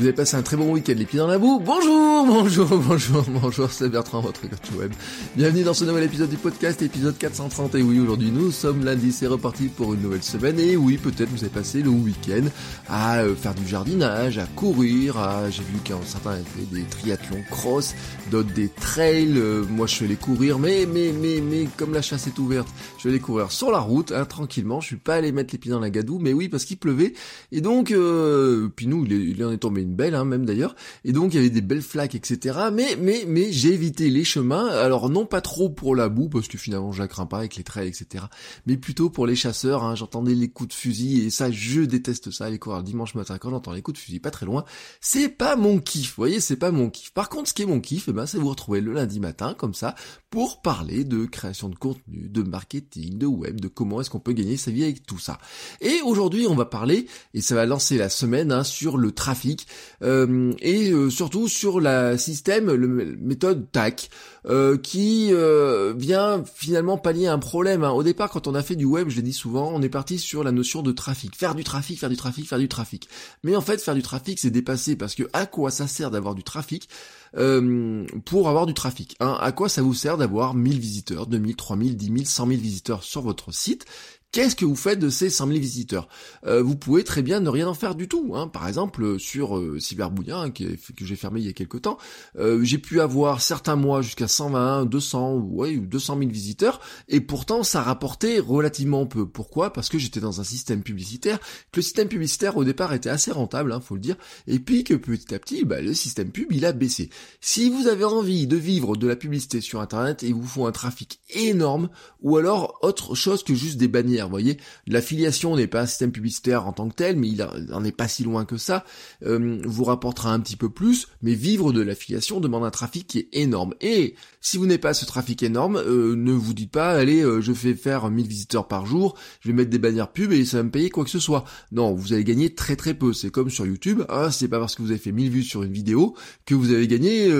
Vous avez passé un très bon week-end, les pieds dans la boue. Bonjour, bonjour, bonjour, bonjour, c'est Bertrand, votre coach web. Bienvenue dans ce nouvel épisode du podcast, épisode 430. Et oui, aujourd'hui, nous sommes lundi, c'est reparti pour une nouvelle semaine. Et oui, peut-être vous avez passé le week-end à euh, faire du jardinage, à courir, j'ai vu qu'un certains avaient fait des triathlons cross, d'autres des trails. Euh, moi, je suis allé courir, mais, mais, mais, mais, comme la chasse est ouverte, je vais aller courir sur la route, hein, tranquillement. Je suis pas allé mettre les pieds dans la gadoue, mais oui, parce qu'il pleuvait. Et donc, euh, puis nous, il, en est tombé belle, hein, même d'ailleurs. Et donc il y avait des belles flaques, etc. Mais mais mais j'ai évité les chemins. Alors non pas trop pour la boue parce que finalement je la crains pas avec les trails, etc. Mais plutôt pour les chasseurs. Hein. J'entendais les coups de fusil et ça je déteste ça. Les coureurs dimanche matin quand j'entends les coups de fusil pas très loin, c'est pas mon kiff. Vous voyez, c'est pas mon kiff. Par contre, ce qui est mon kiff, eh ben c'est vous retrouver le lundi matin comme ça pour parler de création de contenu, de marketing, de web, de comment est-ce qu'on peut gagner sa vie avec tout ça. Et aujourd'hui, on va parler et ça va lancer la semaine hein, sur le trafic. Euh, et euh, surtout sur la système, le méthode TAC, euh, qui vient finalement pallier un problème. Hein. Au départ, quand on a fait du web, je l'ai dit souvent, on est parti sur la notion de trafic, faire du trafic, faire du trafic, faire du trafic. Mais en fait, faire du trafic, c'est dépassé parce que à quoi ça sert d'avoir du trafic pour avoir du trafic. Hein? À quoi ça vous sert d'avoir 1000 visiteurs, 2000, 3000, 10 000, 100 000 visiteurs sur votre site? Qu'est-ce que vous faites de ces 100 000 visiteurs? Euh, Vous pouvez très bien ne rien en faire du tout. Hein. Par exemple, sur euh, Cyberbouillard, que j'ai fermé il y a quelques temps, euh, j'ai pu avoir certains mois jusqu'à 120, 200, ouais, 200 000 visiteurs, et pourtant ça rapportait relativement peu. Pourquoi? Parce que j'étais dans un système publicitaire, que le système publicitaire au départ était assez rentable, hein, faut le dire, et puis que petit à petit, bah, le système pub il a baissé. Si vous avez envie de vivre de la publicité sur Internet et vous faut un trafic énorme, ou alors autre chose que juste des bannières vous voyez, l'affiliation n'est pas un système publicitaire en tant que tel, mais il n'en est pas si loin que ça, euh, vous rapportera un petit peu plus, mais vivre de l'affiliation demande un trafic qui est énorme. Et si vous n'avez pas ce trafic énorme, euh, ne vous dites pas, allez, euh, je vais faire 1000 visiteurs par jour, je vais mettre des bannières pub et ça va me payer quoi que ce soit. Non, vous allez gagner très très peu. C'est comme sur YouTube, hein, c'est pas parce que vous avez fait 1000 vues sur une vidéo que vous avez gagné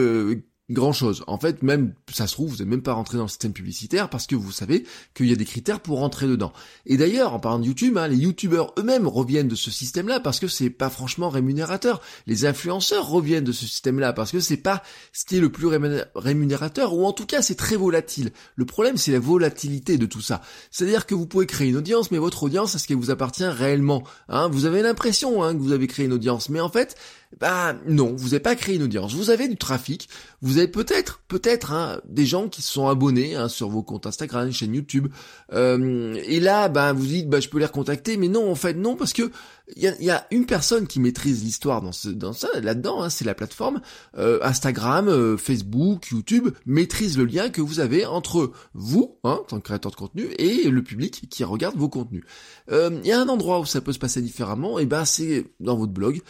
grand chose. En fait, même, ça se trouve, vous n'êtes même pas rentré dans le système publicitaire parce que vous savez qu'il y a des critères pour rentrer dedans. Et d'ailleurs, en parlant de YouTube, hein, les YouTubeurs eux-mêmes reviennent de ce système-là parce que c'est pas franchement rémunérateur. Les influenceurs reviennent de ce système-là parce que c'est pas ce qui est le plus rémunérateur ou en tout cas c'est très volatile. Le problème c'est la volatilité de tout ça. C'est-à-dire que vous pouvez créer une audience, mais votre audience, est-ce qu'elle vous appartient réellement hein? Vous avez l'impression hein, que vous avez créé une audience, mais en fait, bah non, vous n'avez pas créé une audience. Vous avez du trafic, vous avez peut-être, peut-être hein, des gens qui se sont abonnés hein, sur vos comptes Instagram, chaîne YouTube. Euh, et là, bah vous dites, bah je peux les recontacter, mais non, en fait non, parce que il y a, une personne qui maîtrise l'histoire dans, ce, dans ça, là-dedans, hein, c'est la plateforme. Euh, Instagram, euh, Facebook, YouTube maîtrise le lien que vous avez entre vous, hein, en tant que créateur de contenu, et le public qui regarde vos contenus. Euh, il y a un endroit où ça peut se passer différemment, et ben c'est dans votre blog,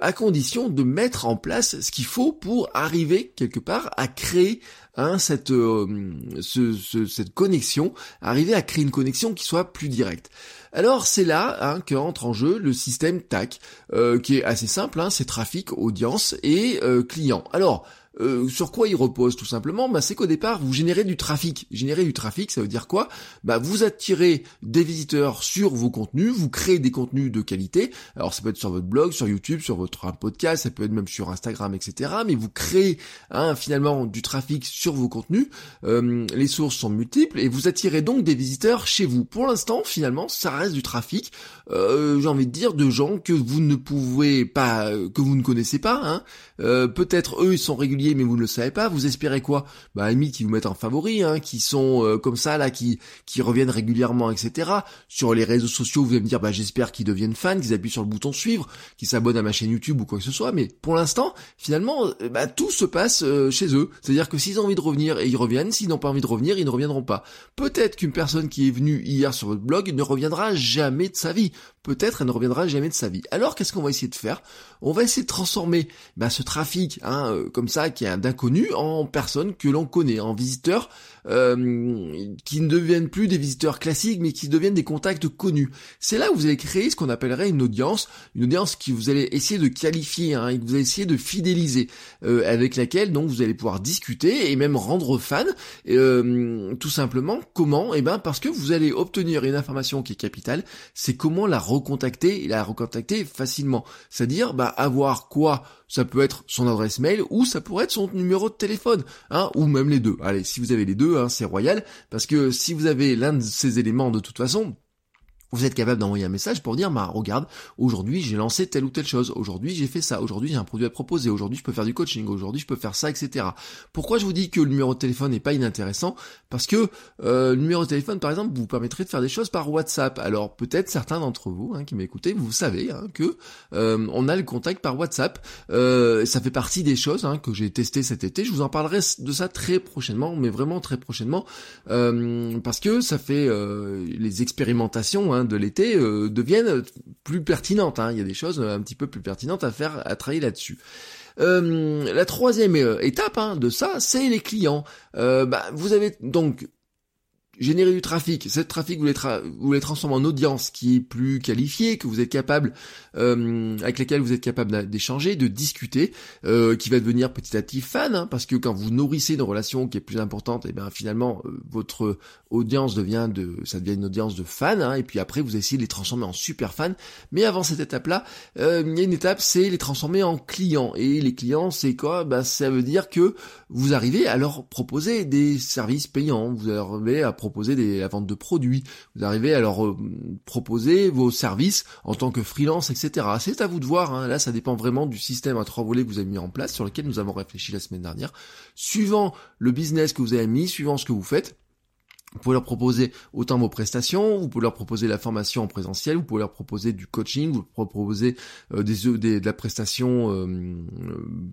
à condition de mettre en place ce qu'il faut pour arriver quelque part à créer hein, cette connexion, arriver à créer une connexion qui soit plus directe. Alors c'est là hein, qu'entre en jeu le système TAC, euh, qui est assez simple, hein, c'est trafic, audience et euh, client. Alors, euh, sur quoi il repose tout simplement bah, C'est qu'au départ, vous générez du trafic. Générer du trafic, ça veut dire quoi? Bah, Vous attirez des visiteurs sur vos contenus, vous créez des contenus de qualité. Alors ça peut être sur votre blog, sur YouTube, sur votre podcast, ça peut être même sur Instagram, etc. Mais vous créez hein, finalement du trafic sur vos contenus. Euh, les sources sont multiples et vous attirez donc des visiteurs chez vous. Pour l'instant, finalement, ça reste du trafic. Euh, j'ai envie de dire de gens que vous ne pouvez pas, que vous ne connaissez pas. Hein. Peut-être eux, ils sont réguliers mais vous ne savez pas, vous espérez quoi? Bah à limite, vous mettent en favori, hein, qui sont euh, comme ça là, qui qui reviennent régulièrement, etc. Sur les réseaux sociaux, vous allez me dire, bah j'espère qu'ils deviennent fans, qu'ils appuient sur le bouton suivre, qu'ils s'abonnent à ma chaîne YouTube ou quoi que ce soit. Mais pour l'instant, finalement, euh, bah, tout se passe euh, chez eux. C'est-à-dire que s'ils ont envie de revenir, et ils reviennent. S'ils n'ont pas envie de revenir, ils ne reviendront pas. Peut-être qu'une personne qui est venue hier sur votre blog ne reviendra jamais de sa vie. Peut-être elle ne reviendra jamais de sa vie. Alors qu'est-ce qu'on va essayer de faire? On va essayer de transformer bah, ce trafic, hein, comme ça, qui est d'inconnus, en personnes que l'on connaît, en visiteurs euh, qui ne deviennent plus des visiteurs classiques, mais qui deviennent des contacts connus. C'est là où vous allez créer ce qu'on appellerait une audience, une audience qui vous allez essayer de qualifier, hein, et que vous allez essayer de fidéliser, euh, avec laquelle donc vous allez pouvoir discuter et même rendre fan. Euh, tout simplement, comment? Eh ben parce que vous allez obtenir une information qui est capitale, c'est comment la recontacter et la recontacter facilement. C'est-à-dire, bah avoir quoi? Ça peut être son adresse mail ou ça être son numéro de téléphone, hein, ou même les deux. Allez, si vous avez les deux, hein, c'est royal, parce que si vous avez l'un de ces éléments de toute façon, vous êtes capable d'envoyer un message pour dire, bah regarde, aujourd'hui j'ai lancé telle ou telle chose, aujourd'hui j'ai fait ça, aujourd'hui j'ai un produit à proposer, aujourd'hui je peux faire du coaching, aujourd'hui je peux faire ça, etc. Pourquoi je vous dis que le numéro de téléphone n'est pas inintéressant? Parce que euh, le numéro de téléphone, par exemple, vous permettrait de faire des choses par WhatsApp. Alors peut-être certains d'entre vous hein, qui m'écoutez, vous savez hein, que euh, on a le contact par WhatsApp. Euh, ça fait partie des choses hein, que j'ai testé cet été. Je vous en parlerai de ça très prochainement, mais vraiment très prochainement, parce que ça fait les expérimentations de l'été euh, deviennent plus pertinentes. Hein. Il y a des choses un petit peu plus pertinentes à faire, à travailler là-dessus. Euh, la troisième euh, étape hein, de ça, c'est les clients. Bah, vous avez donc générer du trafic, cette trafic vous les, vous les transformez en audience qui est plus qualifiée, que vous êtes capable, euh, avec laquelle vous êtes capable d'échanger, de discuter, euh, qui va devenir petit à petit fan, hein, parce que quand vous nourrissez une relation qui est plus importante, et eh bien finalement euh, votre audience devient de, ça devient une audience de fans, hein, et puis après vous essayez de les transformer en super fans. Mais avant cette étape-là, euh, il y a une étape, c'est les transformer en clients. Et les clients, c'est quoi? Ben ça veut dire que vous arrivez à leur proposer des services payants, vous arrivez à proposer des, la vente de produits, vous arrivez à leur euh, proposer vos services en tant que freelance, etc. C'est à vous de voir, hein. là ça dépend vraiment du système à trois volets que vous avez mis en place, sur lequel nous avons réfléchi la semaine dernière. Suivant le business que vous avez mis, suivant ce que vous faites, vous pouvez leur proposer autant vos prestations, vous pouvez leur proposer la formation en présentiel, vous pouvez leur proposer du coaching, vous pouvez proposer euh, des, des, de la prestation euh,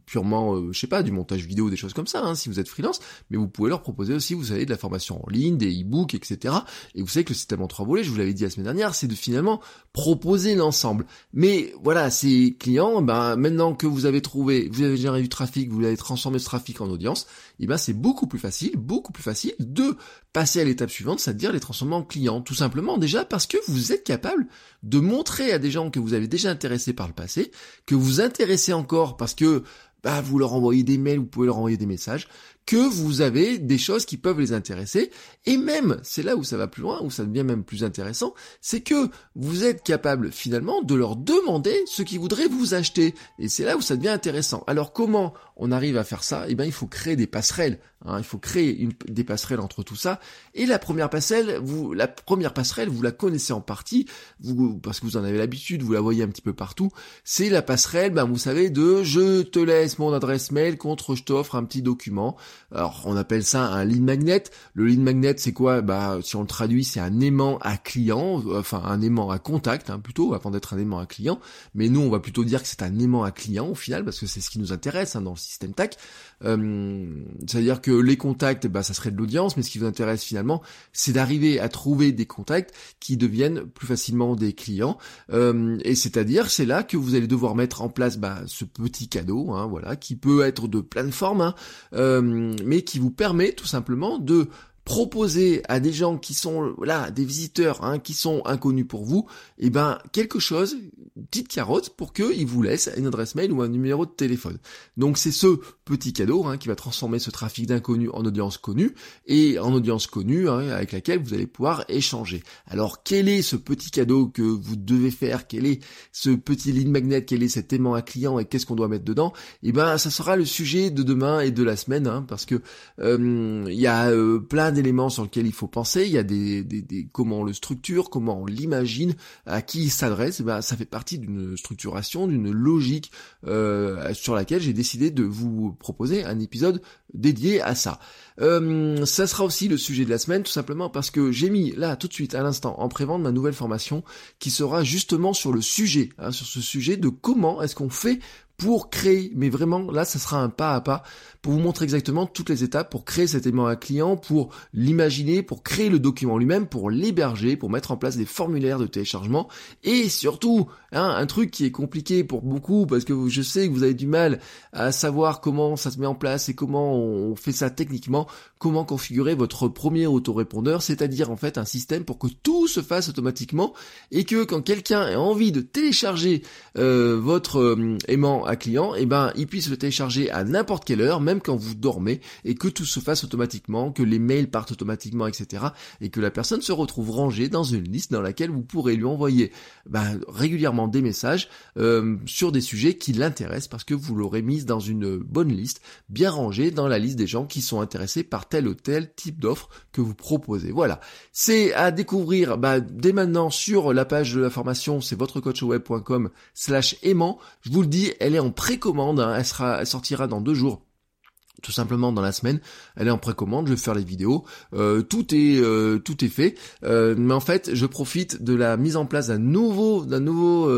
purement, euh, je sais pas, du montage vidéo, des choses comme ça, hein, si vous êtes freelance, mais vous pouvez leur proposer aussi, vous savez, de la formation en ligne, des e-books, etc. Et vous savez que le système en trois volets, je vous l'avais dit la semaine dernière, c'est de finalement proposer l'ensemble. Mais voilà, ces clients, ben maintenant que vous avez trouvé, vous avez généré du trafic, vous avez transformé ce trafic en audience, et eh ben c'est beaucoup plus facile, beaucoup plus facile de passer à l'étape suivante, c'est-à-dire les transformer en clients. Tout simplement déjà parce que vous êtes capable de montrer à des gens que vous avez déjà intéressés par le passé, que vous intéressez encore parce que bah, vous leur envoyez des mails, vous pouvez leur envoyer des messages, que vous avez des choses qui peuvent les intéresser. Et même, c'est là où ça va plus loin, où ça devient même plus intéressant, c'est que vous êtes capable finalement de leur demander ce qu'ils voudraient vous acheter. Et c'est là où ça devient intéressant. Alors comment on arrive à faire ça? Eh bien, il faut créer des passerelles. Hein. il faut créer des passerelles entre tout ça. Et la première passerelle, vous, la première passerelle, vous la connaissez en partie, vous, parce que vous en avez l'habitude, vous la voyez un petit peu partout. C'est la passerelle, ben, vous savez, de je te laisse mon adresse mail contre je t'offre un petit document. Alors, on appelle ça un lead magnet. Le lead magnet, c'est quoi? Bah, si on le traduit, c'est un aimant à client, enfin un aimant à contact, hein, plutôt, avant d'être un aimant à client. Mais nous, on va plutôt dire que c'est un aimant à client au final, parce que c'est ce qui nous intéresse hein, dans le système TAC. Euh, C'est-à-dire que les contacts, bah, ça serait de l'audience, mais ce qui vous intéresse finalement, c'est d'arriver à trouver des contacts qui deviennent plus facilement des clients. Euh, et c'est-à-dire, c'est là que vous allez devoir mettre en place bah, ce petit cadeau, hein, voilà, qui peut être de plein de formes, hein, euh, mais qui vous permet tout simplement de proposer à des gens qui sont là, des visiteurs, hein, qui sont inconnus pour vous, eh ben quelque chose, une petite carotte pour qu'ils vous laissent une adresse mail ou un numéro de téléphone. Donc c'est ce petit cadeau hein, qui va transformer ce trafic d'inconnus en audience connue et en audience connue hein, avec laquelle vous allez pouvoir échanger. Alors quel est ce petit cadeau que vous devez faire? Quel est ce petit lead magnet Quel est cet aimant à client et qu'est-ce qu'on doit mettre dedans? Eh ben ça sera le sujet de demain et de la semaine hein, parce que euh, il y a euh, plein d'éléments sur lesquels il faut penser, il y a des, des, des comment on le structure, comment on l'imagine, à qui il s'adresse. Ben, ça fait partie d'une structuration, d'une logique euh, sur laquelle j'ai décidé de vous proposer un épisode dédié à ça. Euh, ça sera aussi le sujet de la semaine, tout simplement parce que j'ai mis là tout de suite à l'instant en prévente ma nouvelle formation qui sera justement sur le sujet, hein, sur ce sujet de comment est-ce qu'on fait pour créer, mais vraiment là ça sera un pas à pas pour vous montrer exactement toutes les étapes pour créer cet aimant à client, pour l'imaginer, pour créer le document lui-même, pour l'héberger, pour mettre en place des formulaires de téléchargement. Et surtout hein, un truc qui est compliqué pour beaucoup parce que je sais que vous avez du mal à savoir comment ça se met en place et comment on fait ça techniquement, comment configurer votre premier autorépondeur, c'est-à-dire en fait un système pour que tout se fasse automatiquement et que quand quelqu'un a envie de télécharger euh, votre euh, aimant à client, et eh ben il puisse le télécharger à n'importe quelle heure, même quand vous dormez et que tout se fasse automatiquement, que les mails partent automatiquement, etc. Et que la personne se retrouve rangée dans une liste dans laquelle vous pourrez lui envoyer ben, régulièrement des messages euh, sur des sujets qui l'intéressent parce que vous l'aurez mise dans une bonne liste, bien rangée dans la liste des gens qui sont intéressés par tel ou tel type d'offre que vous proposez. Voilà. C'est à découvrir ben, dès maintenant sur la page de la formation, c'est votrecoachweb.com slash aimant. Je vous le dis, elle est en précommande, hein. elle sera, elle sortira dans deux jours tout simplement dans la semaine. Elle est en précommande, je vais faire les vidéos. Euh, tout est euh, tout est fait. Euh, mais en fait, je profite de la mise en place d'un nouveau d'un nouveau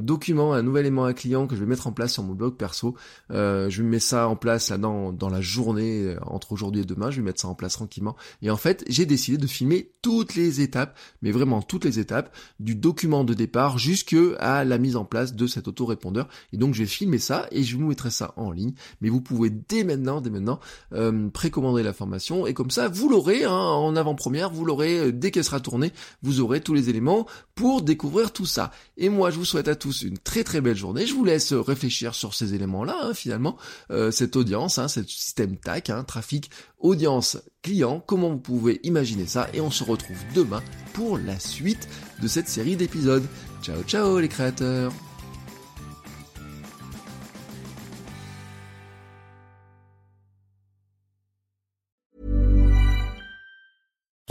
document, un nouvel élément à client que je vais mettre en place sur mon blog perso. je mets ça en place là dans dans la journée entre aujourd'hui et demain. Je vais mettre ça en place tranquillement. Et en fait, j'ai décidé de filmer toutes les étapes, mais vraiment toutes les étapes du document de départ jusque à la mise en place de cet autorépondeur. Et donc, je vais filmer ça et je vous mettrai ça en ligne. Mais vous pouvez maintenant, dès maintenant, euh, précommander la formation et comme ça, vous l'aurez hein, en avant-première, vous l'aurez euh, dès qu'elle sera tournée, vous aurez tous les éléments pour découvrir tout ça. Et moi, je vous souhaite à tous une très très belle journée. Je vous laisse réfléchir sur ces éléments-là, hein, finalement, euh, cette audience, hein, ce système TAC, hein, trafic, audience, client, comment vous pouvez imaginer ça? Et on se retrouve demain pour la suite de cette série d'épisodes. Ciao ciao les créateurs